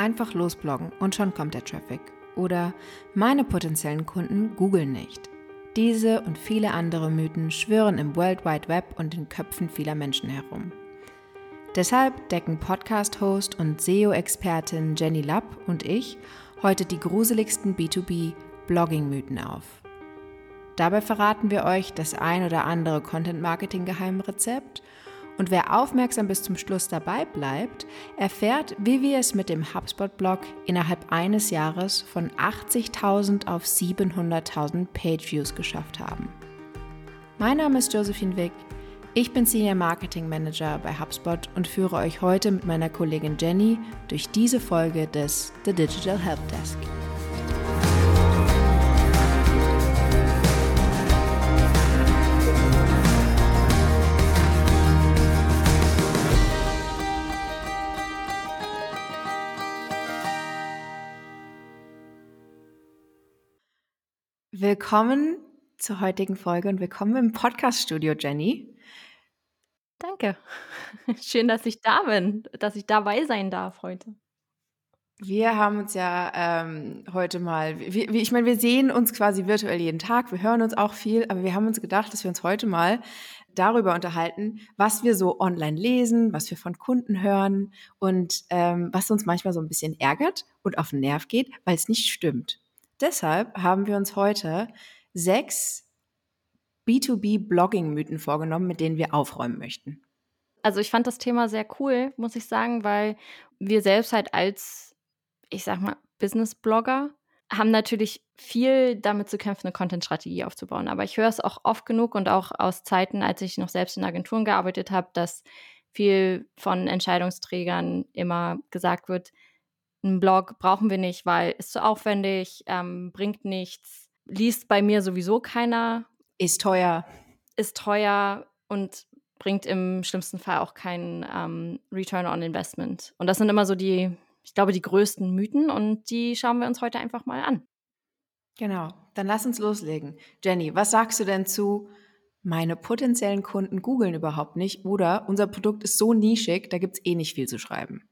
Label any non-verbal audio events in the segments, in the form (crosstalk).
Einfach losbloggen und schon kommt der Traffic. Oder meine potenziellen Kunden googeln nicht. Diese und viele andere Mythen schwören im World Wide Web und in Köpfen vieler Menschen herum. Deshalb decken Podcast-Host und SEO-Expertin Jenny Lapp und ich heute die gruseligsten B2B-Blogging-Mythen auf. Dabei verraten wir euch das ein oder andere Content-Marketing-Geheimrezept und wer aufmerksam bis zum Schluss dabei bleibt, erfährt, wie wir es mit dem HubSpot-Blog innerhalb eines Jahres von 80.000 auf 700.000 Page-Views geschafft haben. Mein Name ist Josephine Wick. Ich bin Senior Marketing Manager bei HubSpot und führe euch heute mit meiner Kollegin Jenny durch diese Folge des The Digital Help Desk. Willkommen zur heutigen Folge und willkommen im Podcast-Studio, Jenny. Danke. (laughs) Schön, dass ich da bin, dass ich dabei sein darf heute. Wir haben uns ja ähm, heute mal, wie, wie, ich meine, wir sehen uns quasi virtuell jeden Tag, wir hören uns auch viel, aber wir haben uns gedacht, dass wir uns heute mal darüber unterhalten, was wir so online lesen, was wir von Kunden hören und ähm, was uns manchmal so ein bisschen ärgert und auf den Nerv geht, weil es nicht stimmt. Deshalb haben wir uns heute sechs B2B-Blogging-Mythen vorgenommen, mit denen wir aufräumen möchten. Also ich fand das Thema sehr cool, muss ich sagen, weil wir selbst halt als, ich sag mal, Business-Blogger haben natürlich viel damit zu kämpfen, eine Content-Strategie aufzubauen. Aber ich höre es auch oft genug und auch aus Zeiten, als ich noch selbst in Agenturen gearbeitet habe, dass viel von Entscheidungsträgern immer gesagt wird, ein Blog brauchen wir nicht, weil ist zu aufwendig, ähm, bringt nichts, liest bei mir sowieso keiner. Ist teuer. Ist teuer und bringt im schlimmsten Fall auch keinen ähm, Return on Investment. Und das sind immer so die, ich glaube, die größten Mythen und die schauen wir uns heute einfach mal an. Genau, dann lass uns loslegen. Jenny, was sagst du denn zu meine potenziellen Kunden googeln überhaupt nicht oder unser Produkt ist so nischig, da gibt's eh nicht viel zu schreiben?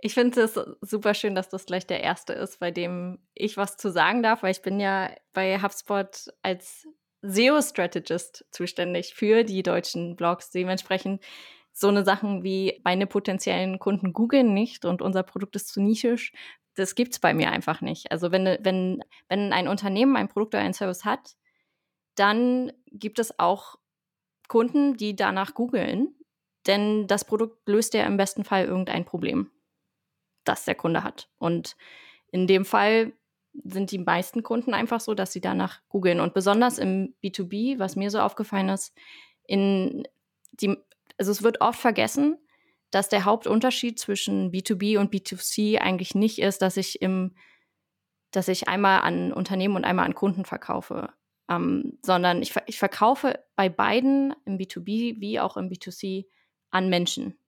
Ich finde es super schön, dass das gleich der erste ist, bei dem ich was zu sagen darf, weil ich bin ja bei HubSpot als SEO-Strategist zuständig für die deutschen Blogs. Dementsprechend so eine Sachen wie meine potenziellen Kunden googeln nicht und unser Produkt ist zu nischisch, das gibt's bei mir einfach nicht. Also wenn, wenn, wenn ein Unternehmen ein Produkt oder ein Service hat, dann gibt es auch Kunden, die danach googeln, denn das Produkt löst ja im besten Fall irgendein Problem das der Kunde hat. Und in dem Fall sind die meisten Kunden einfach so, dass sie danach googeln. Und besonders im B2B, was mir so aufgefallen ist, in die, also es wird oft vergessen, dass der Hauptunterschied zwischen B2B und B2C eigentlich nicht ist, dass ich im, dass ich einmal an Unternehmen und einmal an Kunden verkaufe, ähm, sondern ich, ich verkaufe bei beiden im B2B wie auch im B2C an Menschen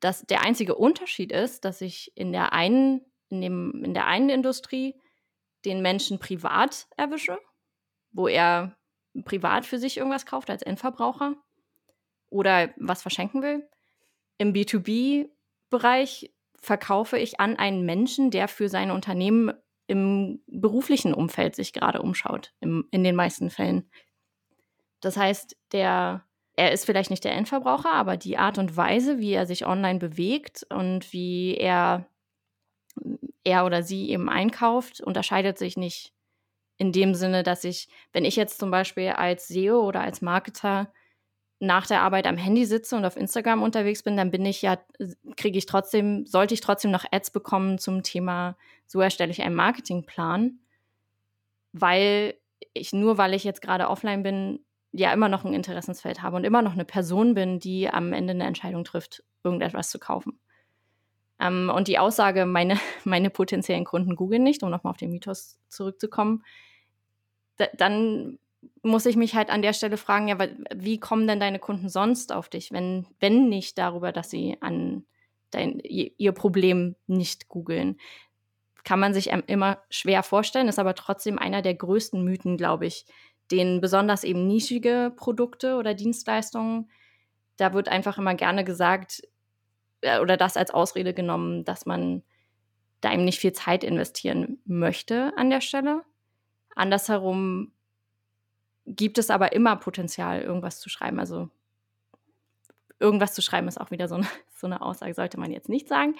dass der einzige Unterschied ist, dass ich in der einen, in dem, in der einen Industrie den Menschen privat erwische, wo er privat für sich irgendwas kauft als Endverbraucher oder was verschenken will. Im B2B-Bereich verkaufe ich an einen Menschen, der für sein Unternehmen im beruflichen Umfeld sich gerade umschaut, im, in den meisten Fällen. Das heißt, der er ist vielleicht nicht der Endverbraucher, aber die Art und Weise, wie er sich online bewegt und wie er, er oder sie eben einkauft, unterscheidet sich nicht in dem Sinne, dass ich, wenn ich jetzt zum Beispiel als SEO oder als Marketer nach der Arbeit am Handy sitze und auf Instagram unterwegs bin, dann bin ich ja, kriege ich trotzdem, sollte ich trotzdem noch Ads bekommen zum Thema, so erstelle ich einen Marketingplan, weil ich nur, weil ich jetzt gerade offline bin, ja immer noch ein Interessensfeld habe und immer noch eine Person bin, die am Ende eine Entscheidung trifft, irgendetwas zu kaufen. Ähm, und die Aussage, meine, (laughs) meine potenziellen Kunden googeln nicht, um nochmal auf den Mythos zurückzukommen, dann muss ich mich halt an der Stelle fragen, ja, wie kommen denn deine Kunden sonst auf dich, wenn, wenn nicht darüber, dass sie an dein, ihr Problem nicht googeln? Kann man sich immer schwer vorstellen, ist aber trotzdem einer der größten Mythen, glaube ich, den besonders eben nischige Produkte oder Dienstleistungen, da wird einfach immer gerne gesagt, äh, oder das als Ausrede genommen, dass man da eben nicht viel Zeit investieren möchte an der Stelle. Andersherum gibt es aber immer Potenzial, irgendwas zu schreiben. Also irgendwas zu schreiben ist auch wieder so eine, (laughs) so eine Aussage, sollte man jetzt nicht sagen.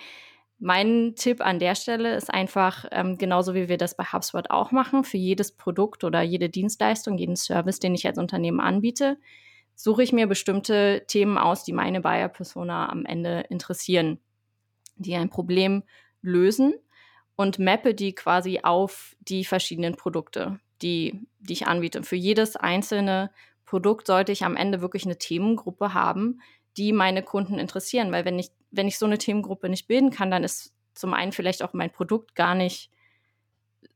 Mein Tipp an der Stelle ist einfach, ähm, genauso wie wir das bei HubSpot auch machen, für jedes Produkt oder jede Dienstleistung, jeden Service, den ich als Unternehmen anbiete, suche ich mir bestimmte Themen aus, die meine Buyer-Persona am Ende interessieren, die ein Problem lösen und mappe die quasi auf die verschiedenen Produkte, die, die ich anbiete. Für jedes einzelne Produkt sollte ich am Ende wirklich eine Themengruppe haben, die meine Kunden interessieren. Weil wenn ich, wenn ich so eine Themengruppe nicht bilden kann, dann ist zum einen vielleicht auch mein Produkt gar nicht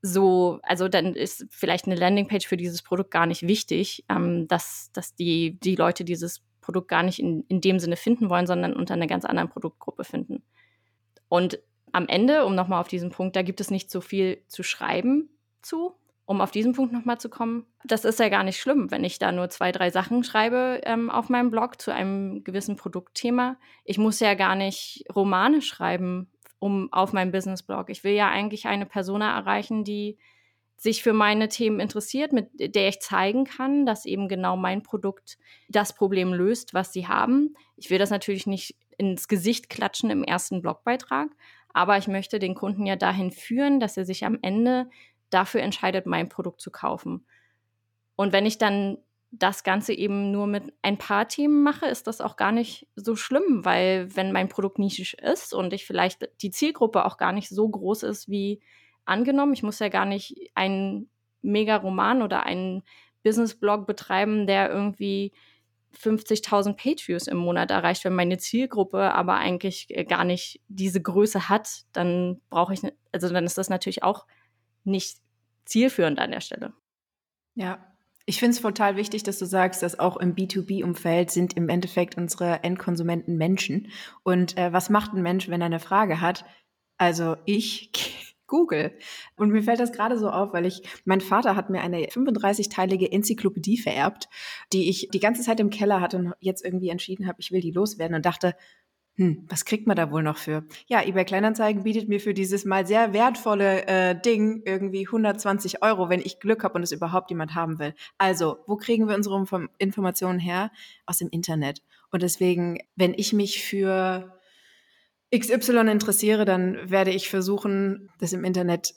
so, also dann ist vielleicht eine Landingpage für dieses Produkt gar nicht wichtig, ähm, dass, dass die, die Leute dieses Produkt gar nicht in, in dem Sinne finden wollen, sondern unter einer ganz anderen Produktgruppe finden. Und am Ende, um nochmal auf diesen Punkt, da gibt es nicht so viel zu schreiben zu, um auf diesen Punkt nochmal zu kommen. Das ist ja gar nicht schlimm, wenn ich da nur zwei, drei Sachen schreibe ähm, auf meinem Blog zu einem gewissen Produktthema. Ich muss ja gar nicht Romane schreiben um auf meinem Business-Blog. Ich will ja eigentlich eine Persona erreichen, die sich für meine Themen interessiert, mit der ich zeigen kann, dass eben genau mein Produkt das Problem löst, was sie haben. Ich will das natürlich nicht ins Gesicht klatschen im ersten Blogbeitrag, aber ich möchte den Kunden ja dahin führen, dass er sich am Ende dafür entscheidet, mein Produkt zu kaufen. Und wenn ich dann das Ganze eben nur mit ein paar Themen mache, ist das auch gar nicht so schlimm, weil wenn mein Produkt nischig ist und ich vielleicht die Zielgruppe auch gar nicht so groß ist wie angenommen, ich muss ja gar nicht einen Mega-Roman oder einen Business-Blog betreiben, der irgendwie 50.000 Page-Views im Monat erreicht, wenn meine Zielgruppe aber eigentlich äh, gar nicht diese Größe hat, dann brauche ich, also dann ist das natürlich auch nicht zielführend an der Stelle. Ja, ich finde es total wichtig, dass du sagst, dass auch im B2B-Umfeld sind im Endeffekt unsere Endkonsumenten Menschen. Und äh, was macht ein Mensch, wenn er eine Frage hat? Also ich (laughs) Google. Und mir fällt das gerade so auf, weil ich, mein Vater hat mir eine 35-teilige Enzyklopädie vererbt, die ich die ganze Zeit im Keller hatte und jetzt irgendwie entschieden habe, ich will die loswerden und dachte, hm, was kriegt man da wohl noch für? Ja, eBay Kleinanzeigen bietet mir für dieses mal sehr wertvolle äh, Ding irgendwie 120 Euro, wenn ich Glück habe und es überhaupt jemand haben will. Also, wo kriegen wir unsere Informationen her? Aus dem Internet. Und deswegen, wenn ich mich für XY interessiere, dann werde ich versuchen, das im Internet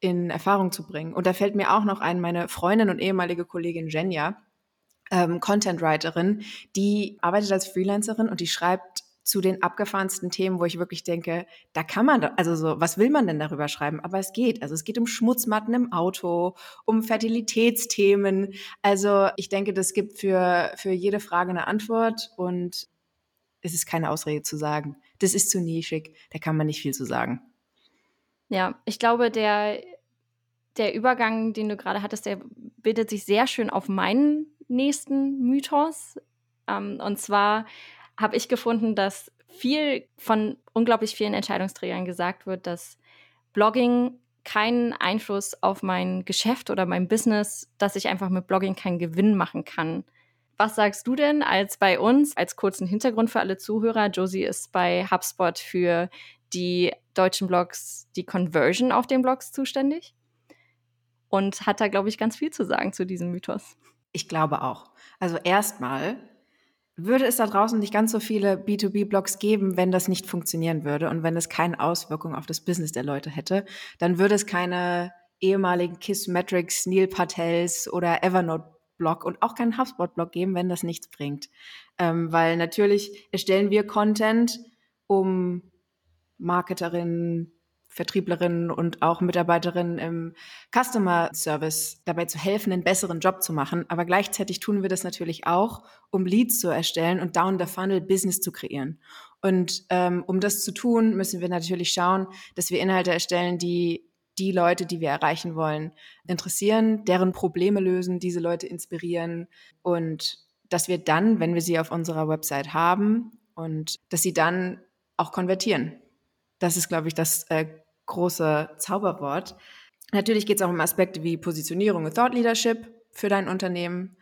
in Erfahrung zu bringen. Und da fällt mir auch noch ein, meine Freundin und ehemalige Kollegin Jenja, ähm, Content Writerin, die arbeitet als Freelancerin und die schreibt zu den abgefahrensten Themen, wo ich wirklich denke, da kann man, also so, was will man denn darüber schreiben? Aber es geht. Also es geht um Schmutzmatten im Auto, um Fertilitätsthemen. Also ich denke, das gibt für, für jede Frage eine Antwort und es ist keine Ausrede zu sagen. Das ist zu nischig, da kann man nicht viel zu sagen. Ja, ich glaube, der, der Übergang, den du gerade hattest, der bildet sich sehr schön auf meinen nächsten Mythos. Ähm, und zwar habe ich gefunden, dass viel von unglaublich vielen Entscheidungsträgern gesagt wird, dass Blogging keinen Einfluss auf mein Geschäft oder mein Business, dass ich einfach mit Blogging keinen Gewinn machen kann. Was sagst du denn als bei uns, als kurzen Hintergrund für alle Zuhörer? Josie ist bei HubSpot für die deutschen Blogs, die Conversion auf den Blogs zuständig und hat da, glaube ich, ganz viel zu sagen zu diesem Mythos. Ich glaube auch. Also erstmal würde es da draußen nicht ganz so viele B2B-Blogs geben, wenn das nicht funktionieren würde und wenn es keine Auswirkung auf das Business der Leute hätte, dann würde es keine ehemaligen Kissmetrics, Neil Patels oder Evernote-Blog und auch keinen HubSpot-Blog geben, wenn das nichts bringt. Ähm, weil natürlich erstellen wir Content, um Marketerinnen, Vertrieblerinnen und auch Mitarbeiterinnen im Customer Service dabei zu helfen, einen besseren Job zu machen. Aber gleichzeitig tun wir das natürlich auch, um Leads zu erstellen und down the funnel Business zu kreieren. Und ähm, um das zu tun, müssen wir natürlich schauen, dass wir Inhalte erstellen, die die Leute, die wir erreichen wollen, interessieren, deren Probleme lösen, diese Leute inspirieren und dass wir dann, wenn wir sie auf unserer Website haben und dass sie dann auch konvertieren. Das ist, glaube ich, das äh, große Zauberwort. Natürlich geht es auch um Aspekte wie Positionierung und Thought Leadership für dein Unternehmen.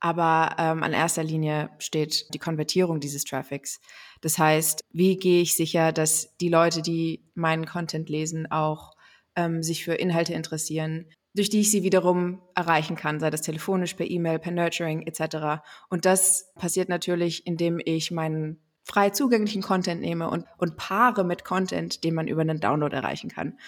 Aber ähm, an erster Linie steht die Konvertierung dieses Traffics. Das heißt, wie gehe ich sicher, dass die Leute, die meinen Content lesen, auch ähm, sich für Inhalte interessieren, durch die ich sie wiederum erreichen kann, sei das telefonisch, per E-Mail, per Nurturing etc. Und das passiert natürlich, indem ich meinen frei zugänglichen Content nehme und, und paare mit Content, den man über einen Download erreichen kann.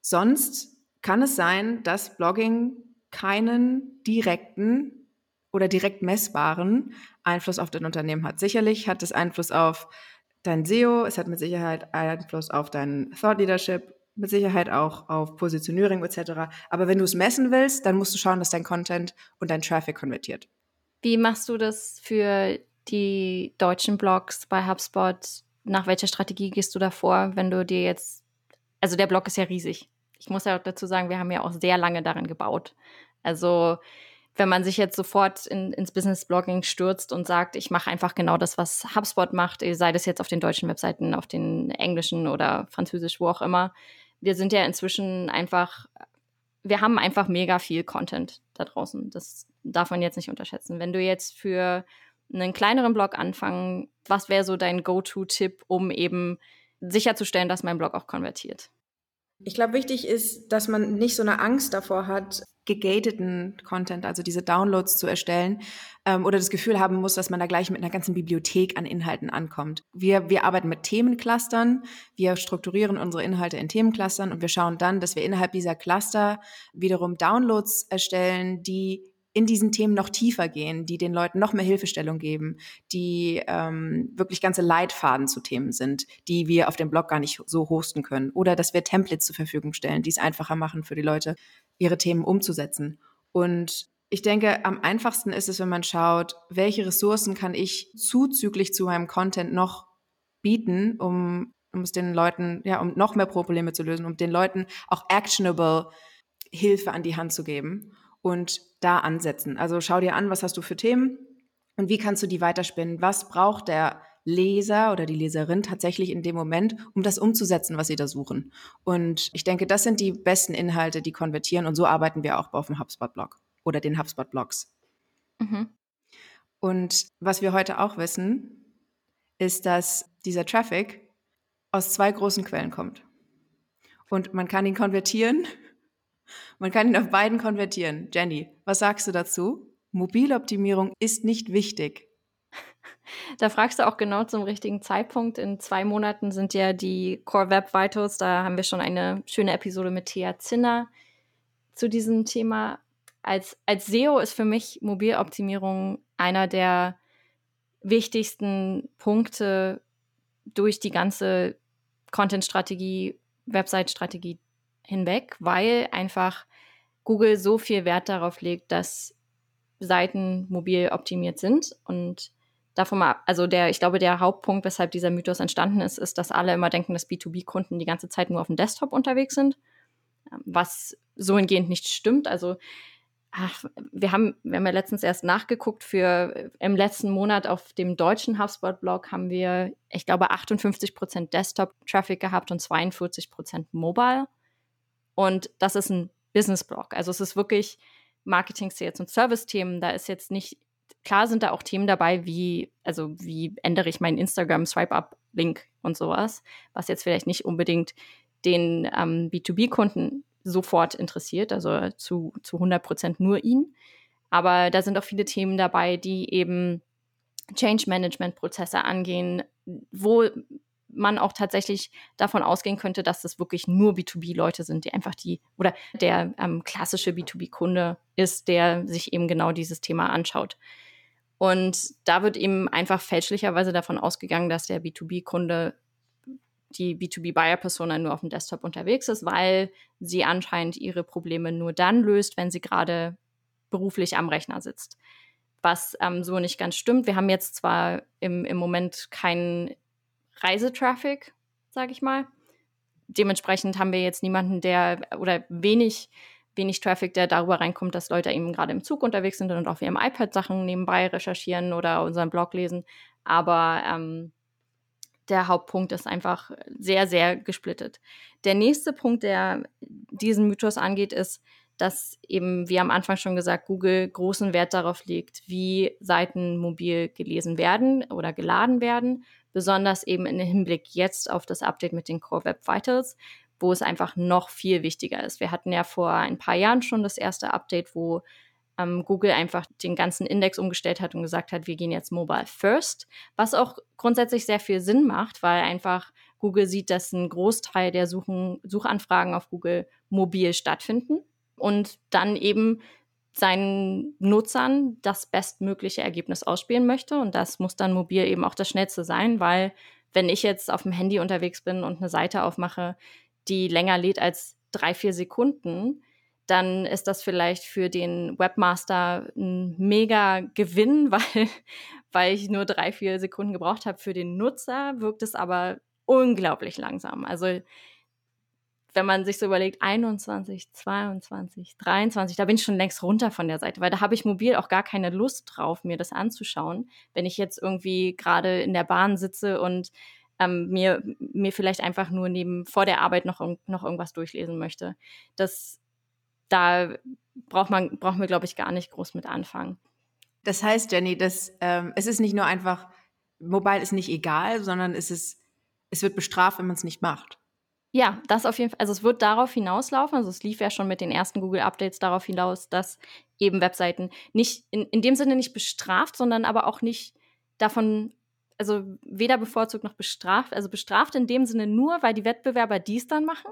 Sonst kann es sein, dass Blogging keinen direkten oder direkt messbaren Einfluss auf dein Unternehmen hat. Sicherlich hat es Einfluss auf dein SEO, es hat mit Sicherheit Einfluss auf dein Thought Leadership mit Sicherheit auch auf Positionierung etc. Aber wenn du es messen willst, dann musst du schauen, dass dein Content und dein Traffic konvertiert. Wie machst du das für die deutschen Blogs bei HubSpot? Nach welcher Strategie gehst du da vor, wenn du dir jetzt, also der Blog ist ja riesig. Ich muss ja auch dazu sagen, wir haben ja auch sehr lange daran gebaut. Also wenn man sich jetzt sofort in, ins Business Blogging stürzt und sagt, ich mache einfach genau das, was HubSpot macht, sei das jetzt auf den deutschen Webseiten, auf den englischen oder französisch, wo auch immer, wir sind ja inzwischen einfach, wir haben einfach mega viel Content da draußen. Das darf man jetzt nicht unterschätzen. Wenn du jetzt für einen kleineren Blog anfangen, was wäre so dein Go-To-Tipp, um eben sicherzustellen, dass mein Blog auch konvertiert? Ich glaube, wichtig ist, dass man nicht so eine Angst davor hat, gegateten Content, also diese Downloads zu erstellen ähm, oder das Gefühl haben muss, dass man da gleich mit einer ganzen Bibliothek an Inhalten ankommt. Wir, wir arbeiten mit Themenclustern, wir strukturieren unsere Inhalte in Themenclustern und wir schauen dann, dass wir innerhalb dieser Cluster wiederum Downloads erstellen, die in diesen Themen noch tiefer gehen, die den Leuten noch mehr Hilfestellung geben, die ähm, wirklich ganze Leitfaden zu Themen sind, die wir auf dem Blog gar nicht so hosten können. Oder dass wir Templates zur Verfügung stellen, die es einfacher machen für die Leute, ihre Themen umzusetzen. Und ich denke, am einfachsten ist es, wenn man schaut, welche Ressourcen kann ich zuzüglich zu meinem Content noch bieten, um, um es den Leuten, ja, um noch mehr Probleme zu lösen, um den Leuten auch actionable Hilfe an die Hand zu geben und da ansetzen. Also schau dir an, was hast du für Themen und wie kannst du die weiterspinnen? Was braucht der Leser oder die Leserin tatsächlich in dem Moment, um das umzusetzen, was sie da suchen? Und ich denke, das sind die besten Inhalte, die konvertieren und so arbeiten wir auch auf dem HubSpot-Blog oder den HubSpot-Blogs. Mhm. Und was wir heute auch wissen, ist, dass dieser Traffic aus zwei großen Quellen kommt. Und man kann ihn konvertieren man kann ihn auf beiden konvertieren. Jenny, was sagst du dazu? Mobiloptimierung ist nicht wichtig. (laughs) Da fragst du auch genau zum richtigen Zeitpunkt. In zwei Monaten sind ja die Core Web Vitals. Da haben wir schon eine schöne Episode mit Thea Zinner zu diesem Thema. Als, als SEO ist für mich Mobiloptimierung einer der wichtigsten Punkte durch die ganze Content-Strategie, Website-Strategie hinweg, weil einfach Google so viel Wert darauf legt, dass Seiten mobil optimiert sind und davon mal, also der, ich glaube, der Hauptpunkt, weshalb dieser Mythos entstanden ist, ist, dass alle immer denken, dass B2B-Kunden die ganze Zeit nur auf dem Desktop unterwegs sind, ähm, was so hingehend nicht stimmt. Also ach, wir haben, wir haben ja letztens erst nachgeguckt für äh, im letzten Monat auf dem deutschen HubSpot-Blog haben wir, ich glaube, 58 Prozent Desktop-Traffic gehabt und 42 Prozent Mobile. Und das ist ein Business-Blog. Also es ist wirklich Marketing, Sales und Service-Themen. Da ist jetzt nicht, klar sind da auch Themen dabei, wie, also wie ändere ich meinen Instagram-Swipe-Up-Link und sowas, was jetzt vielleicht nicht unbedingt den ähm, B2B-Kunden sofort interessiert, also zu, zu 100 Prozent nur ihn. Aber da sind auch viele Themen dabei, die eben Change-Management-Prozesse angehen, wo man auch tatsächlich davon ausgehen könnte, dass das wirklich nur B2B-Leute sind, die einfach die oder der ähm, klassische B2B-Kunde ist, der sich eben genau dieses Thema anschaut. Und da wird eben einfach fälschlicherweise davon ausgegangen, dass der B2B-Kunde die B2B-Buyer-Persona nur auf dem Desktop unterwegs ist, weil sie anscheinend ihre Probleme nur dann löst, wenn sie gerade beruflich am Rechner sitzt. Was ähm, so nicht ganz stimmt. Wir haben jetzt zwar im, im Moment keinen Reisetraffic, sage ich mal. Dementsprechend haben wir jetzt niemanden, der oder wenig, wenig Traffic, der darüber reinkommt, dass Leute eben gerade im Zug unterwegs sind und auf ihrem iPad Sachen nebenbei recherchieren oder unseren Blog lesen. Aber ähm, der Hauptpunkt ist einfach sehr, sehr gesplittet. Der nächste Punkt, der diesen Mythos angeht, ist, dass eben, wie am Anfang schon gesagt, Google großen Wert darauf legt, wie Seiten mobil gelesen werden oder geladen werden, besonders eben in Hinblick jetzt auf das Update mit den Core Web Vitals, wo es einfach noch viel wichtiger ist. Wir hatten ja vor ein paar Jahren schon das erste Update, wo ähm, Google einfach den ganzen Index umgestellt hat und gesagt hat, wir gehen jetzt mobile first, was auch grundsätzlich sehr viel Sinn macht, weil einfach Google sieht, dass ein Großteil der Suchen, Suchanfragen auf Google mobil stattfinden und dann eben seinen Nutzern das bestmögliche Ergebnis ausspielen möchte. Und das muss dann mobil eben auch das schnellste sein, weil wenn ich jetzt auf dem Handy unterwegs bin und eine Seite aufmache, die länger lädt als drei, vier Sekunden, dann ist das vielleicht für den Webmaster ein mega Gewinn, (laughs) weil, weil ich nur drei, vier Sekunden gebraucht habe. Für den Nutzer wirkt es aber unglaublich langsam. Also wenn man sich so überlegt, 21, 22, 23, da bin ich schon längst runter von der Seite, weil da habe ich mobil auch gar keine Lust drauf, mir das anzuschauen. Wenn ich jetzt irgendwie gerade in der Bahn sitze und ähm, mir, mir vielleicht einfach nur neben vor der Arbeit noch, noch irgendwas durchlesen möchte. Das, da braucht man, brauchen wir, glaube ich, gar nicht groß mit anfangen. Das heißt, Jenny, dass, ähm, es ist nicht nur einfach, Mobile ist nicht egal, sondern es ist, es wird bestraft, wenn man es nicht macht. Ja, das auf jeden Fall. Also es wird darauf hinauslaufen, also es lief ja schon mit den ersten Google-Updates darauf hinaus, dass eben Webseiten nicht in, in dem Sinne nicht bestraft, sondern aber auch nicht davon, also weder bevorzugt noch bestraft, also bestraft in dem Sinne nur, weil die Wettbewerber dies dann machen,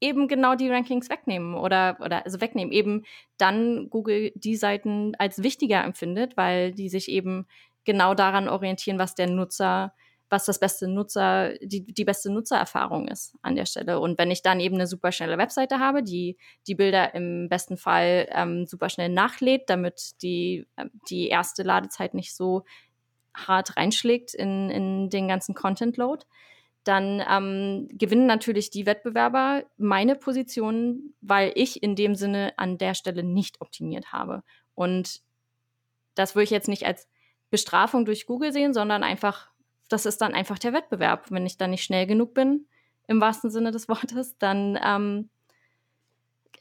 eben genau die Rankings wegnehmen oder, oder also wegnehmen, eben dann Google die Seiten als wichtiger empfindet, weil die sich eben genau daran orientieren, was der Nutzer was das beste Nutzer, die, die beste Nutzererfahrung ist an der Stelle. Und wenn ich dann eben eine super schnelle Webseite habe, die die Bilder im besten Fall ähm, super schnell nachlädt, damit die, äh, die erste Ladezeit nicht so hart reinschlägt in, in den ganzen Content-Load, dann ähm, gewinnen natürlich die Wettbewerber meine Position, weil ich in dem Sinne an der Stelle nicht optimiert habe. Und das würde ich jetzt nicht als Bestrafung durch Google sehen, sondern einfach das ist dann einfach der Wettbewerb. Wenn ich dann nicht schnell genug bin, im wahrsten Sinne des Wortes, dann ähm,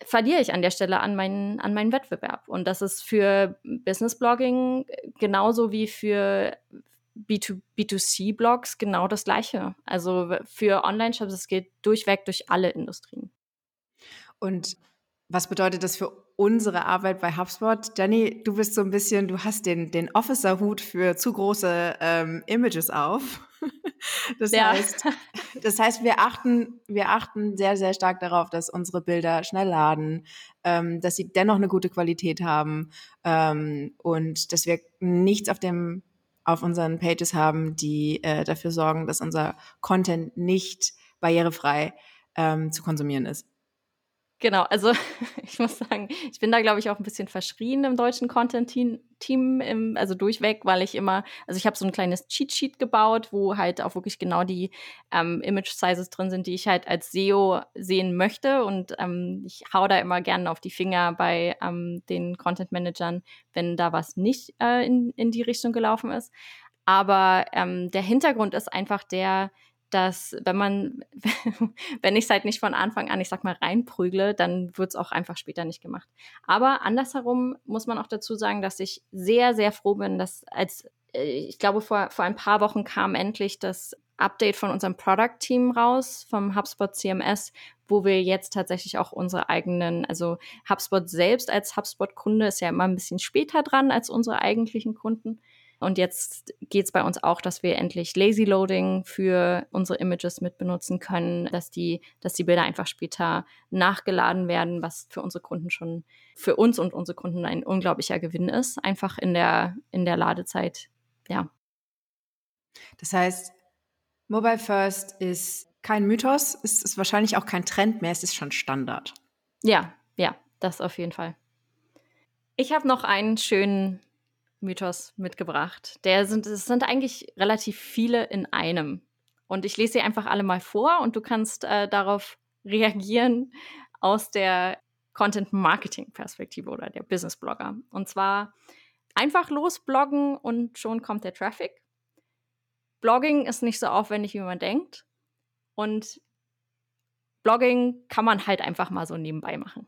verliere ich an der Stelle an meinen, an meinen Wettbewerb. Und das ist für Business Blogging genauso wie für B2, B2C-Blogs genau das Gleiche. Also für Online-Shops, es geht durchweg durch alle Industrien. Und was bedeutet das für unsere Arbeit bei HubSpot? Jenny, du bist so ein bisschen, du hast den, den Officer-Hut für zu große ähm, Images auf. (laughs) Das, ja. heißt, das heißt, wir achten, wir achten sehr, sehr stark darauf, dass unsere Bilder schnell laden, ähm, dass sie dennoch eine gute Qualität haben ähm, und dass wir nichts auf dem auf unseren Pages haben, die äh, dafür sorgen, dass unser Content nicht barrierefrei ähm, zu konsumieren ist. Genau, also (laughs) ich muss sagen, ich bin da, glaube ich, auch ein bisschen verschrien im deutschen Content-Team, also durchweg, weil ich immer, also ich habe so ein kleines Cheat-Sheet gebaut, wo halt auch wirklich genau die ähm, Image-Sizes drin sind, die ich halt als SEO sehen möchte. Und ähm, ich hau da immer gerne auf die Finger bei ähm, den Content-Managern, wenn da was nicht äh, in, in die Richtung gelaufen ist. Aber ähm, der Hintergrund ist einfach der, dass wenn man, (laughs) wenn ich es halt nicht von Anfang an, ich sag mal, reinprügle, dann wird es auch einfach später nicht gemacht. Aber andersherum muss man auch dazu sagen, dass ich sehr, sehr froh bin, dass als, äh, ich glaube, vor, vor ein paar Wochen kam endlich das Update von unserem Product-Team raus, vom HubSpot CMS, wo wir jetzt tatsächlich auch unsere eigenen, also HubSpot selbst als HubSpot-Kunde ist ja immer ein bisschen später dran als unsere eigentlichen Kunden. Und jetzt geht es bei uns auch, dass wir endlich Lazy Loading für unsere Images mit benutzen können, dass die, dass die Bilder einfach später nachgeladen werden, was für unsere Kunden schon, für uns und unsere Kunden ein unglaublicher Gewinn ist, einfach in der, in der Ladezeit. Ja. Das heißt, Mobile First ist kein Mythos, es ist wahrscheinlich auch kein Trend mehr, es ist schon Standard. Ja, ja, das auf jeden Fall. Ich habe noch einen schönen Mythos mitgebracht. Der sind, es sind eigentlich relativ viele in einem. Und ich lese sie einfach alle mal vor und du kannst äh, darauf (laughs) reagieren aus der Content-Marketing-Perspektive oder der Business-Blogger. Und zwar einfach losbloggen und schon kommt der Traffic. Blogging ist nicht so aufwendig, wie man denkt. Und Blogging kann man halt einfach mal so nebenbei machen.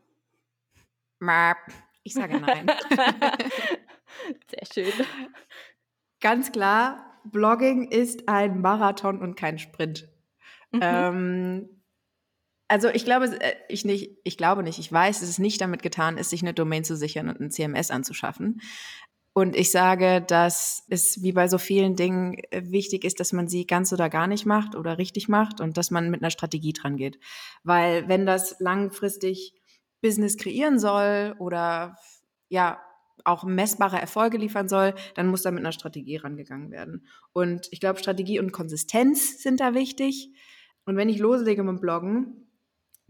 Ich sage nein. (laughs) (laughs) (laughs) Sehr schön. Ganz klar, Blogging ist ein Marathon und kein Sprint. Mhm. Ähm, also ich glaube, äh, ich nicht, ich glaube nicht, ich weiß, dass es nicht damit getan ist, sich eine Domain zu sichern und ein CMS anzuschaffen. Und ich sage, dass es wie bei so vielen Dingen äh, wichtig ist, dass man sie ganz oder gar nicht macht oder richtig macht und dass man mit einer Strategie dran geht. Weil wenn das langfristig Business kreieren soll oder ja auch messbare Erfolge liefern soll, dann muss da mit einer Strategie rangegangen werden. Und ich glaube, Strategie und Konsistenz sind da wichtig. Und wenn ich loslege mit Bloggen,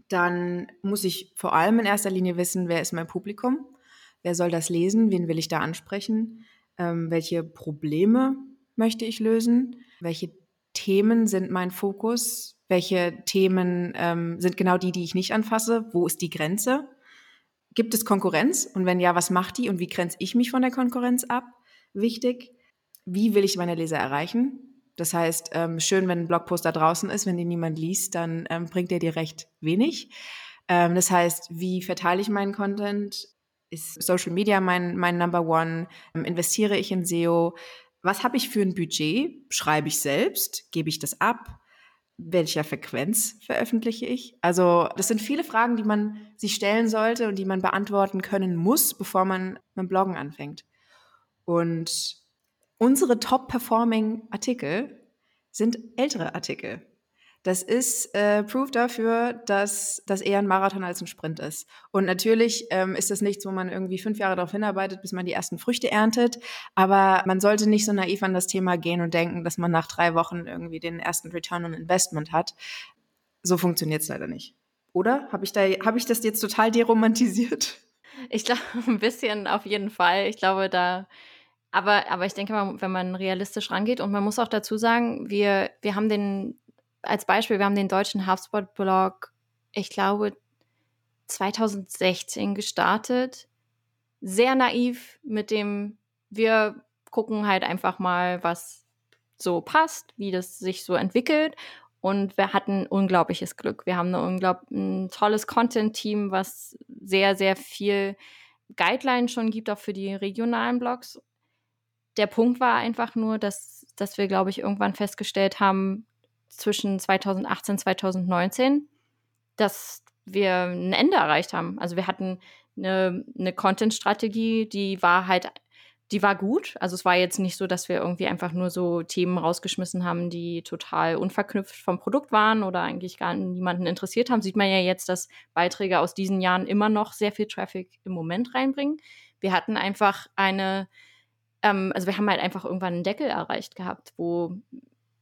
dann muss ich vor allem in erster Linie wissen, wer ist mein Publikum Wer soll das lesen? Wen will ich da ansprechen? Ähm, welche Probleme möchte ich lösen? Welche Themen sind mein Fokus? Welche Themen ähm, sind genau die, die ich nicht anfasse? Wo ist die Grenze? Gibt es Konkurrenz? Und wenn ja, was macht die und wie grenze ich mich von der Konkurrenz ab? Wichtig. Wie will ich meine Leser erreichen? Das heißt, ähm, schön, wenn ein Blogpost da draußen ist, wenn den niemand liest, dann ähm, bringt er dir recht wenig. Ähm, das heißt, wie verteile ich meinen Content? Ist Social Media mein, mein Number One? Ähm, investiere ich in SEO? Was habe ich für ein Budget? Schreibe ich selbst? Gebe ich das ab? Welcher Frequenz veröffentliche ich? Also das sind viele Fragen, die man sich stellen sollte und die man beantworten können muss, bevor man mit Bloggen anfängt. Und unsere top-performing Artikel sind ältere Artikel. Das ist äh, Proof dafür, dass das eher ein Marathon als ein Sprint ist. Und natürlich ähm, ist das nichts, wo man irgendwie fünf Jahre darauf hinarbeitet, bis man die ersten Früchte erntet. Aber man sollte nicht so naiv an das Thema gehen und denken, dass man nach drei Wochen irgendwie den ersten Return on Investment hat. So funktioniert es leider nicht. Oder? Habe ich, da, hab ich das jetzt total deromantisiert? Ich glaube, (laughs) ein bisschen auf jeden Fall. Ich glaube, da aber, aber ich denke mal, wenn man realistisch rangeht und man muss auch dazu sagen, wir, wir haben den als Beispiel, wir haben den deutschen HubSpot-Blog, ich glaube, 2016 gestartet. Sehr naiv mit dem, wir gucken halt einfach mal, was so passt, wie das sich so entwickelt. Und wir hatten unglaubliches Glück. Wir haben unglaublich, ein tolles Content-Team, was sehr, sehr viel Guidelines schon gibt, auch für die regionalen Blogs. Der Punkt war einfach nur, dass, dass wir, glaube ich, irgendwann festgestellt haben, zwischen 2018 und 2019, dass wir ein Ende erreicht haben. Also wir hatten eine, eine Content-Strategie, die war halt, die war gut. Also es war jetzt nicht so, dass wir irgendwie einfach nur so Themen rausgeschmissen haben, die total unverknüpft vom Produkt waren oder eigentlich gar niemanden interessiert haben. Sieht man ja jetzt, dass Beiträge aus diesen Jahren immer noch sehr viel Traffic im Moment reinbringen. Wir hatten einfach eine, ähm, also wir haben halt einfach irgendwann einen Deckel erreicht gehabt, wo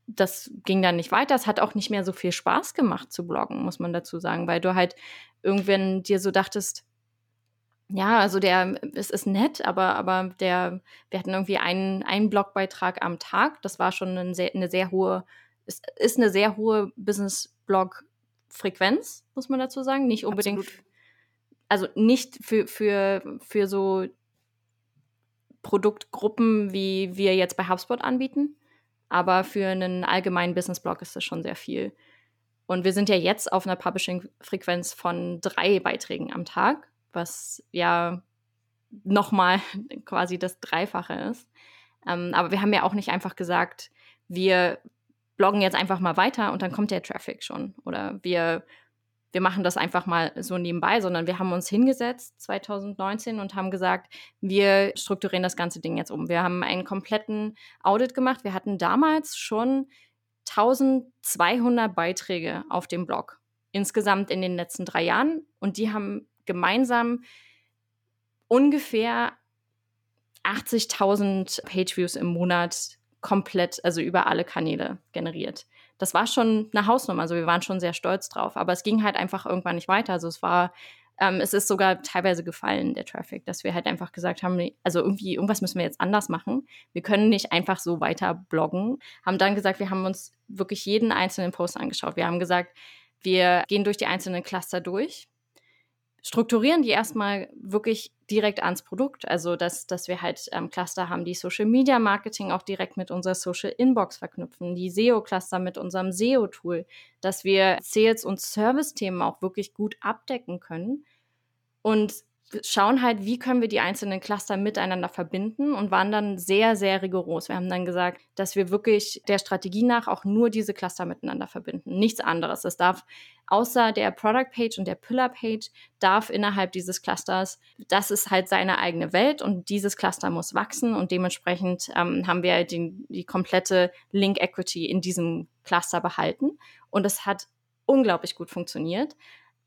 das ging dann nicht weiter. Es hat auch nicht mehr so viel Spaß gemacht zu bloggen, muss man dazu sagen, weil du halt irgendwann dir so dachtest, ja, also der, es ist nett, aber, aber der, wir hatten irgendwie einen, einen Blogbeitrag am Tag. Das war schon eine sehr, eine sehr hohe, ist, ist eine sehr hohe Business-Blog-Frequenz, muss man dazu sagen. Nicht unbedingt, Absolut. also nicht für, für, für so Produktgruppen, wie wir jetzt bei HubSpot anbieten. Aber für einen allgemeinen Business-Blog ist das schon sehr viel. Und wir sind ja jetzt auf einer Publishing-Frequenz von drei Beiträgen am Tag, was ja nochmal (laughs) quasi das Dreifache ist. Ähm, aber wir haben ja auch nicht einfach gesagt, wir bloggen jetzt einfach mal weiter und dann kommt der Traffic schon. Oder wir wir machen das einfach mal so nebenbei, sondern wir haben uns hingesetzt 2019 und haben gesagt, wir strukturieren das ganze Ding jetzt um. Wir haben einen kompletten Audit gemacht. Wir hatten damals schon 1200 Beiträge auf dem Blog insgesamt in den letzten drei Jahren und die haben gemeinsam ungefähr 80.000 Pageviews im Monat komplett, also über alle Kanäle generiert das war schon eine Hausnummer. Also wir waren schon sehr stolz drauf. Aber es ging halt einfach irgendwann nicht weiter. Also es war, ähm, es ist sogar teilweise gefallen, der Traffic, dass wir halt einfach gesagt haben, also irgendwie, irgendwas müssen wir jetzt anders machen. Wir können nicht einfach so weiter bloggen. Haben dann gesagt, wir haben uns wirklich jeden einzelnen Post angeschaut. Wir haben gesagt, wir gehen durch die einzelnen Cluster durch strukturieren die erstmal wirklich direkt ans Produkt. Also, dass, dass wir halt ähm, Cluster haben, die Social Media Marketing auch direkt mit unserer Social Inbox verknüpfen, die SEO-Cluster mit unserem SEO-Tool, dass wir Sales- und Service-Themen auch wirklich gut abdecken können. Und schauen halt, wie können wir die einzelnen Cluster miteinander verbinden und waren dann sehr, sehr rigoros. Wir haben dann gesagt, dass wir wirklich der Strategie nach auch nur diese Cluster miteinander verbinden, nichts anderes. Es darf außer der Product Page und der Pillar Page darf innerhalb dieses Clusters, das ist halt seine eigene Welt und dieses Cluster muss wachsen und dementsprechend ähm, haben wir den, die komplette Link Equity in diesem Cluster behalten und es hat unglaublich gut funktioniert.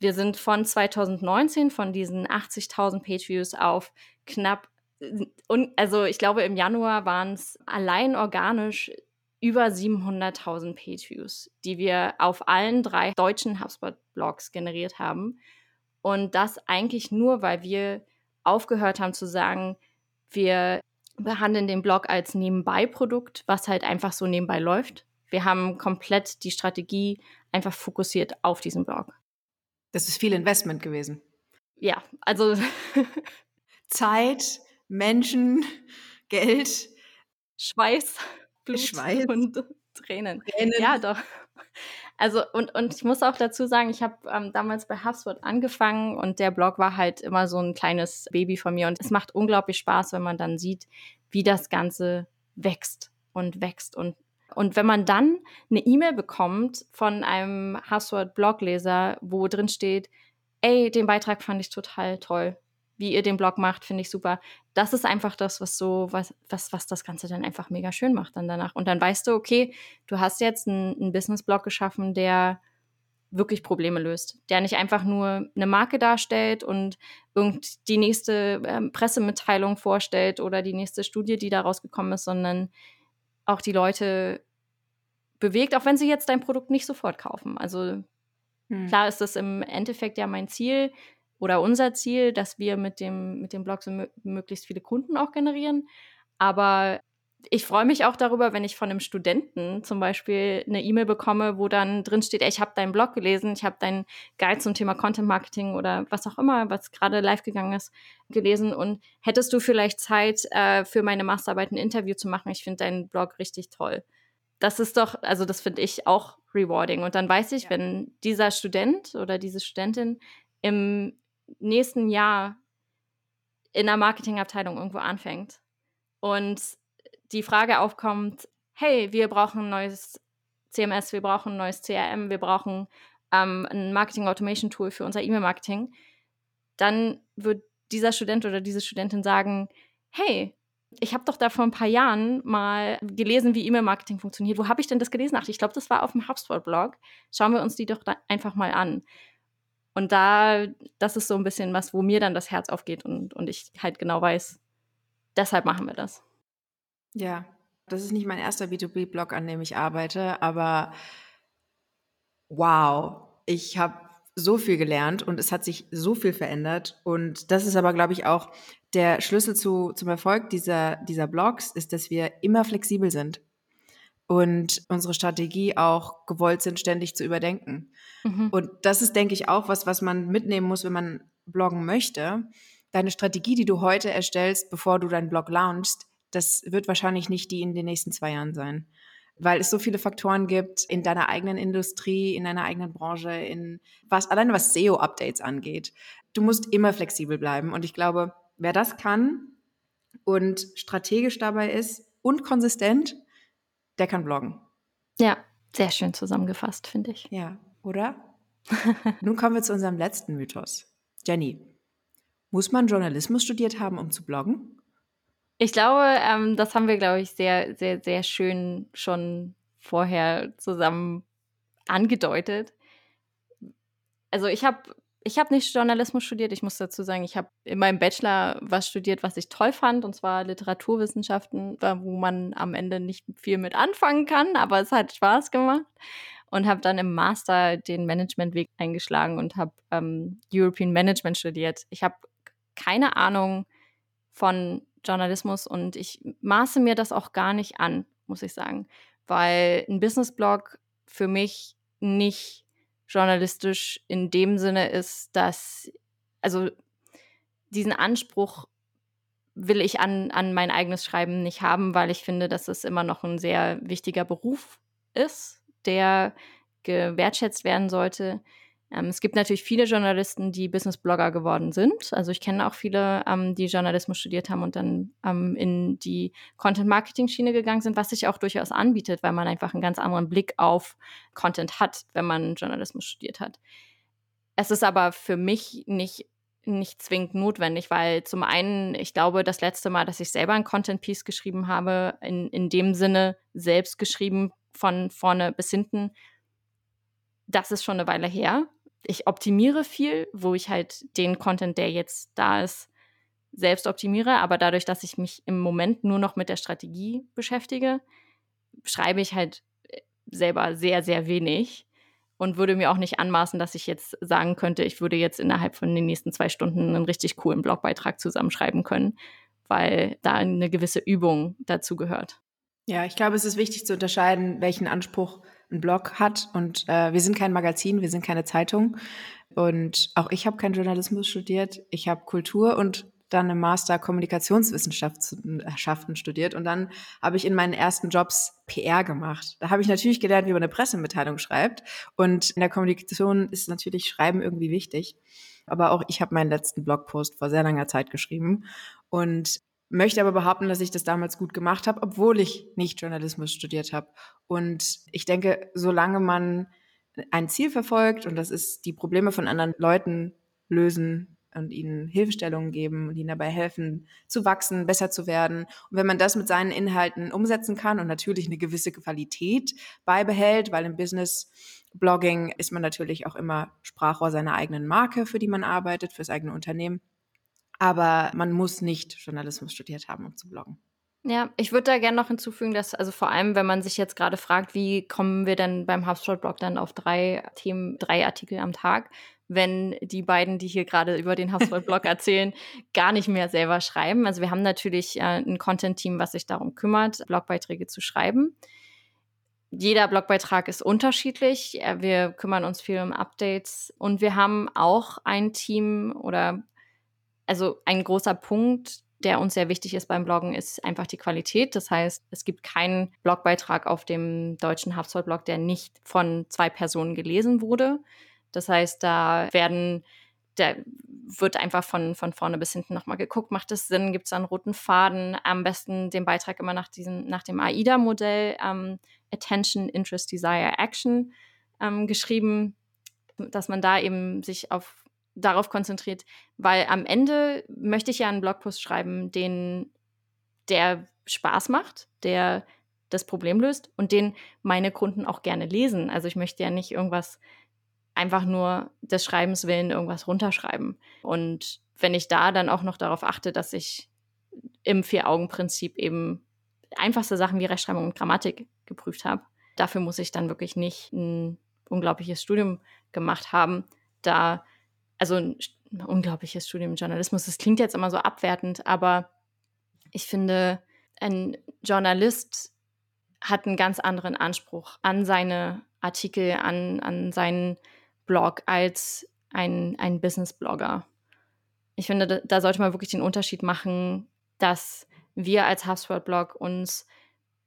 Wir sind von 2019 von diesen 80.000 Page-Views auf knapp, und also ich glaube im Januar waren es allein organisch über 700.000 Page-Views, die wir auf allen drei deutschen HubSpot-Blogs generiert haben. Und das eigentlich nur, weil wir aufgehört haben zu sagen, wir behandeln den Blog als Nebenbei-Produkt, was halt einfach so nebenbei läuft. Wir haben komplett die Strategie einfach fokussiert auf diesen Blog. Das ist viel Investment gewesen. Ja, also (laughs) Zeit, Menschen, Geld, Schweiß, Blut Schweiß und Tränen. Tränen. Ja, doch. Also und, und ich muss auch dazu sagen, ich habe ähm, damals bei HubSpot angefangen und der Blog war halt immer so ein kleines Baby von mir und es macht unglaublich Spaß, wenn man dann sieht, wie das Ganze wächst und wächst und und wenn man dann eine E-Mail bekommt von einem HubSpot-Blogleser, wo drin steht, ey, den Beitrag fand ich total toll, wie ihr den Blog macht, finde ich super. Das ist einfach das, was so, was, was, was das Ganze dann einfach mega schön macht dann danach. Und dann weißt du, okay, du hast jetzt einen, einen Business-Blog geschaffen, der wirklich Probleme löst, der nicht einfach nur eine Marke darstellt und irgend die nächste ähm, Pressemitteilung vorstellt oder die nächste Studie, die da rausgekommen ist, sondern auch die Leute bewegt, auch wenn sie jetzt dein Produkt nicht sofort kaufen. Also hm. klar ist das im Endeffekt ja mein Ziel oder unser Ziel, dass wir mit dem, mit dem Blog so möglichst viele Kunden auch generieren. Aber ich freue mich auch darüber, wenn ich von einem Studenten zum Beispiel eine E-Mail bekomme, wo dann drin steht, ey, ich habe deinen Blog gelesen, ich habe deinen Guide zum Thema Content Marketing oder was auch immer, was gerade live gegangen ist, gelesen und hättest du vielleicht Zeit äh, für meine Masterarbeit ein Interview zu machen? Ich finde deinen Blog richtig toll. Das ist doch, also das finde ich auch rewarding. Und dann weiß ich, ja. wenn dieser Student oder diese Studentin im nächsten Jahr in der Marketingabteilung irgendwo anfängt und die Frage aufkommt, hey, wir brauchen ein neues CMS, wir brauchen ein neues CRM, wir brauchen ähm, ein Marketing Automation Tool für unser E-Mail-Marketing, dann wird dieser Student oder diese Studentin sagen, hey, ich habe doch da vor ein paar Jahren mal gelesen, wie E-Mail-Marketing funktioniert. Wo habe ich denn das gelesen? Ach, ich glaube, das war auf dem HubSpot-Blog. Schauen wir uns die doch einfach mal an. Und da, das ist so ein bisschen was, wo mir dann das Herz aufgeht und, und ich halt genau weiß, deshalb machen wir das. Ja, das ist nicht mein erster B2B-Blog, an dem ich arbeite, aber wow, ich habe so viel gelernt und es hat sich so viel verändert. Und das ist aber, glaube ich, auch der Schlüssel zu, zum Erfolg dieser, dieser Blogs, ist, dass wir immer flexibel sind und unsere Strategie auch gewollt sind, ständig zu überdenken. Mhm. Und das ist, denke ich, auch was, was man mitnehmen muss, wenn man bloggen möchte. Deine Strategie, die du heute erstellst, bevor du deinen Blog launchst, das wird wahrscheinlich nicht die in den nächsten zwei Jahren sein. Weil es so viele Faktoren gibt in deiner eigenen Industrie, in deiner eigenen Branche, in was, allein was SEO-Updates angeht. Du musst immer flexibel bleiben. Und ich glaube, wer das kann und strategisch dabei ist und konsistent, der kann bloggen. Ja, sehr schön zusammengefasst, finde ich. Ja, oder? (laughs) Nun kommen wir zu unserem letzten Mythos. Jenny, muss man Journalismus studiert haben, um zu bloggen? Ich glaube, ähm, das haben wir, glaube ich, sehr, sehr, sehr schön schon vorher zusammen angedeutet. Also ich habe ich habe nicht Journalismus studiert. Ich muss dazu sagen, ich habe in meinem Bachelor was studiert, was ich toll fand, und zwar Literaturwissenschaften, wo man am Ende nicht viel mit anfangen kann, aber es hat Spaß gemacht. Und habe dann im Master den Managementweg eingeschlagen und habe ähm, European Management studiert. Ich habe keine Ahnung von Journalismus und ich maße mir das auch gar nicht an, muss ich sagen, weil ein Businessblog für mich nicht journalistisch in dem Sinne ist, dass, also diesen Anspruch will ich an, an mein eigenes Schreiben nicht haben, weil ich finde, dass es immer noch ein sehr wichtiger Beruf ist, der gewertschätzt werden sollte. Ähm, es gibt natürlich viele Journalisten, die Business-Blogger geworden sind. Also ich kenne auch viele, ähm, die Journalismus studiert haben und dann ähm, in die Content-Marketing-Schiene gegangen sind, was sich auch durchaus anbietet, weil man einfach einen ganz anderen Blick auf Content hat, wenn man Journalismus studiert hat. Es ist aber für mich nicht nicht zwingend notwendig, weil zum einen, ich glaube, das letzte Mal, dass ich selber ein Content-Piece geschrieben habe, in, in dem Sinne selbst geschrieben, von vorne bis hinten, das ist schon eine Weile her ich optimiere viel, wo ich halt den Content, der jetzt da ist, selbst optimiere. Aber dadurch, dass ich mich im Moment nur noch mit der Strategie beschäftige, schreibe ich halt äh, selber sehr, sehr wenig und würde mir auch nicht anmaßen, dass ich jetzt sagen könnte, ich würde jetzt innerhalb von den nächsten zwei Stunden einen richtig coolen Blogbeitrag zusammenschreiben können, weil da eine gewisse Übung dazu gehört. Ja, ich glaube, es ist wichtig zu unterscheiden, welchen Anspruch einen Blog hat. Und äh, wir sind kein Magazin, wir sind keine Zeitung. Und auch ich habe keinen Journalismus studiert. Ich habe Kultur und dann im Master Kommunikationswissenschaften studiert und dann habe ich in meinen ersten Jobs PR gemacht. Da habe ich natürlich gelernt, wie man eine Pressemitteilung schreibt und in der Kommunikation ist natürlich Schreiben irgendwie wichtig. Aber auch ich habe meinen letzten Blogpost vor sehr langer Zeit geschrieben und möchte aber behaupten, dass ich das damals gut gemacht habe, obwohl ich nicht Journalismus studiert habe. Und ich denke, solange man ein Ziel verfolgt, und das ist die Probleme von anderen Leuten lösen und ihnen Hilfestellungen geben und ihnen dabei helfen, zu wachsen, besser zu werden. Und wenn man das mit seinen Inhalten umsetzen kann und natürlich eine gewisse Qualität beibehält, weil im Business Blogging ist man natürlich auch immer Sprachrohr seiner eigenen Marke, für die man arbeitet, fürs eigene Unternehmen. Aber man muss nicht Journalismus studiert haben, um zu bloggen. Ja, ich würde da gerne noch hinzufügen, dass, also vor allem, wenn man sich jetzt gerade fragt, wie kommen wir denn beim HubSpot-Blog dann auf drei Themen, drei Artikel am Tag, wenn die beiden, die hier gerade über den HubSpot-Blog (laughs) erzählen, gar nicht mehr selber schreiben. Also wir haben natürlich äh, ein Content-Team, was sich darum kümmert, Blogbeiträge zu schreiben. Jeder Blogbeitrag ist unterschiedlich. Wir kümmern uns viel um Updates und wir haben auch ein Team oder also ein großer Punkt, der uns sehr wichtig ist beim Bloggen, ist einfach die Qualität. Das heißt, es gibt keinen Blogbeitrag auf dem deutschen HubSpot-Blog, der nicht von zwei Personen gelesen wurde. Das heißt, da werden, da wird einfach von, von vorne bis hinten nochmal geguckt, macht es Sinn, gibt es einen roten Faden, am besten den Beitrag immer nach, diesem, nach dem AIDA-Modell, ähm, Attention, Interest, Desire, Action, ähm, geschrieben, dass man da eben sich auf darauf konzentriert, weil am Ende möchte ich ja einen Blogpost schreiben, den der Spaß macht, der das Problem löst und den meine Kunden auch gerne lesen. Also ich möchte ja nicht irgendwas einfach nur des Schreibens willen irgendwas runterschreiben. Und wenn ich da dann auch noch darauf achte, dass ich im Vier-Augen-Prinzip eben einfachste Sachen wie Rechtschreibung und Grammatik geprüft habe, dafür muss ich dann wirklich nicht ein unglaubliches Studium gemacht haben. Da also ein, unglaubliches Studium Journalismus. Das klingt jetzt immer so abwertend, aber ich finde, ein Journalist hat einen ganz anderen Anspruch an seine Artikel, an, an seinen Blog als ein, ein Business-Blogger. Ich finde, da, da, sollte man wirklich den Unterschied machen, dass wir als HubSpot-Blog uns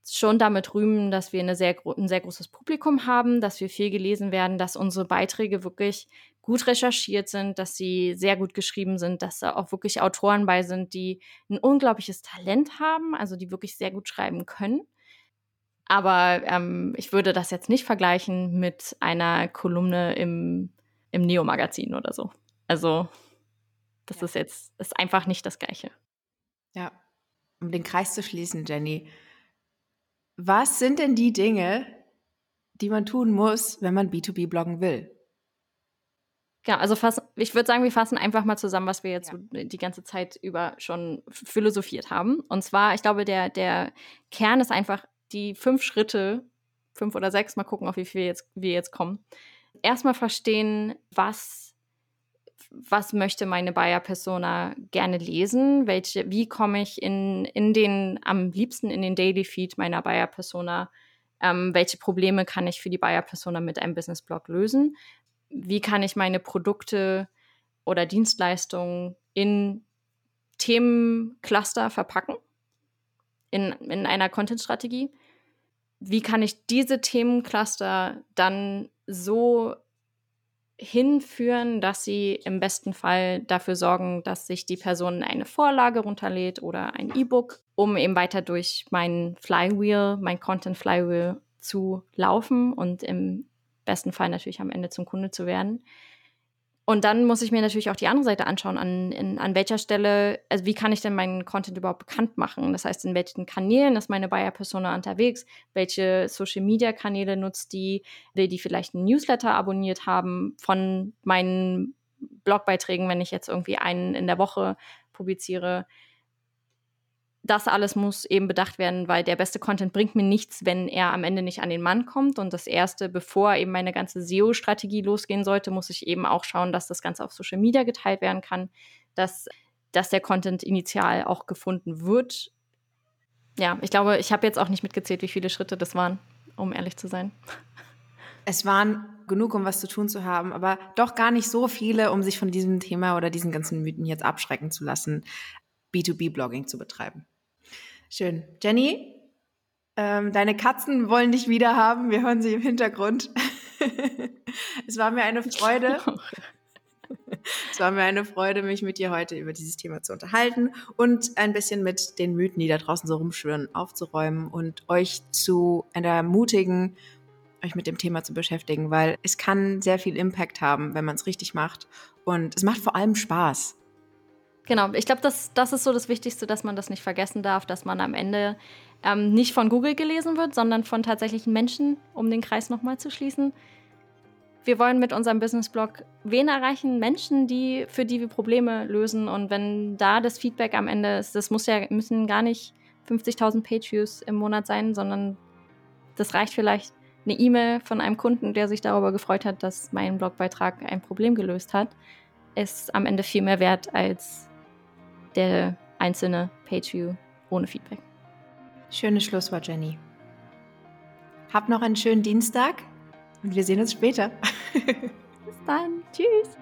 schon damit rühmen, dass wir eine sehr, ein sehr großes Publikum haben, dass wir viel gelesen werden, dass unsere Beiträge wirklich gut recherchiert sind, dass sie sehr gut geschrieben sind, dass da auch wirklich Autoren bei sind, die ein unglaubliches Talent haben, also die wirklich sehr gut schreiben können. Aber ähm, ich würde das jetzt nicht vergleichen mit einer Kolumne im, im Neo-Magazin oder so. Also, das ja. ist jetzt ist einfach nicht das Gleiche. Ja, um den Kreis zu schließen, Jenny. Was sind denn die Dinge, die man tun muss, wenn man B2B bloggen will? Ja, also fass, ich würde sagen, wir fassen einfach mal zusammen, was wir jetzt ja. die ganze Zeit über schon philosophiert haben. Und zwar, ich glaube, der, der Kern ist einfach die fünf Schritte, fünf oder sechs, mal gucken, auf wie viel jetzt, wir jetzt kommen. Erstmal verstehen, was, was möchte meine Buyer-Persona gerne lesen, welche, wie komme ich in, in den, am liebsten in den Daily Feed meiner Buyer-Persona ähm, welche Probleme kann ich für die Buyer-Persona mit einem Business-Blog lösen? Wie kann ich meine Produkte oder Dienstleistungen in Themencluster verpacken, in, in einer Content-Strategie. Wie kann ich diese Themencluster dann so hinführen, dass sie im besten Fall dafür sorgen, dass sich die Person eine Vorlage runterlädt oder ein E-Book, um eben weiter durch mein Flywheel, mein Content Flywheel zu laufen und im besten Fall natürlich am Ende zum Kunde zu werden. Und dann muss ich mir natürlich auch die andere Seite anschauen, an, in, an welcher Stelle, also wie kann ich denn meinen Content überhaupt bekannt machen? Das heißt, in welchen Kanälen ist meine Buyer-Persona unterwegs? Welche Social-Media-Kanäle nutzt die? Will die vielleicht einen Newsletter abonniert haben von meinen Blogbeiträgen, wenn ich jetzt irgendwie einen in der Woche publiziere? Das alles muss eben bedacht werden, weil der beste Content bringt mir nichts, wenn er am Ende nicht an den Mann kommt. Und das Erste, bevor eben meine ganze SEO-Strategie losgehen sollte, muss ich eben auch schauen, dass das Ganze auf Social Media geteilt werden kann, dass, dass der Content initial auch gefunden wird. Ja, ich glaube, ich habe jetzt auch nicht mitgezählt, wie viele Schritte das waren, um ehrlich zu sein. Es waren genug, um was zu tun zu haben, aber doch gar nicht so viele, um sich von diesem Thema oder diesen ganzen Mythen jetzt abschrecken zu lassen, B2B-Blogging zu betreiben. Schön. Jenny, ähm, deine Katzen wollen dich wieder haben. Wir hören sie im Hintergrund. (laughs) es war mir eine Freude. es war mir eine Freude, mich mit dir heute über dieses Thema zu unterhalten und ein bisschen mit den Mythen, die da draußen so rumschwirren, aufzuräumen und euch zu ermutigen, euch mit dem Thema zu beschäftigen, weil es kann sehr viel Impact haben, wenn man es richtig macht. Und es macht vor allem Spaß. Genau, ich glaube, das, das ist so das Wichtigste, dass man das nicht vergessen darf, dass man am Ende ähm, nicht von Google gelesen wird, sondern von tatsächlichen Menschen, um den Kreis nochmal zu schließen. Wir wollen mit unserem Business-Blog wen erreichen? Menschen, die, für die wir Probleme lösen. Und wenn da das Feedback am Ende ist, das muss ja, müssen gar nicht 50.000 Page-Views im Monat sein, sondern das reicht vielleicht eine E-Mail von einem Kunden, der sich darüber gefreut hat, dass mein Blogbeitrag ein Problem gelöst hat, ist am Ende viel mehr wert als der einzelne Pageview ohne Feedback. Schönes Schlusswort, Jenny. Habt noch einen schönen Dienstag und wir sehen uns später. (laughs) Bis dann. Tschüss.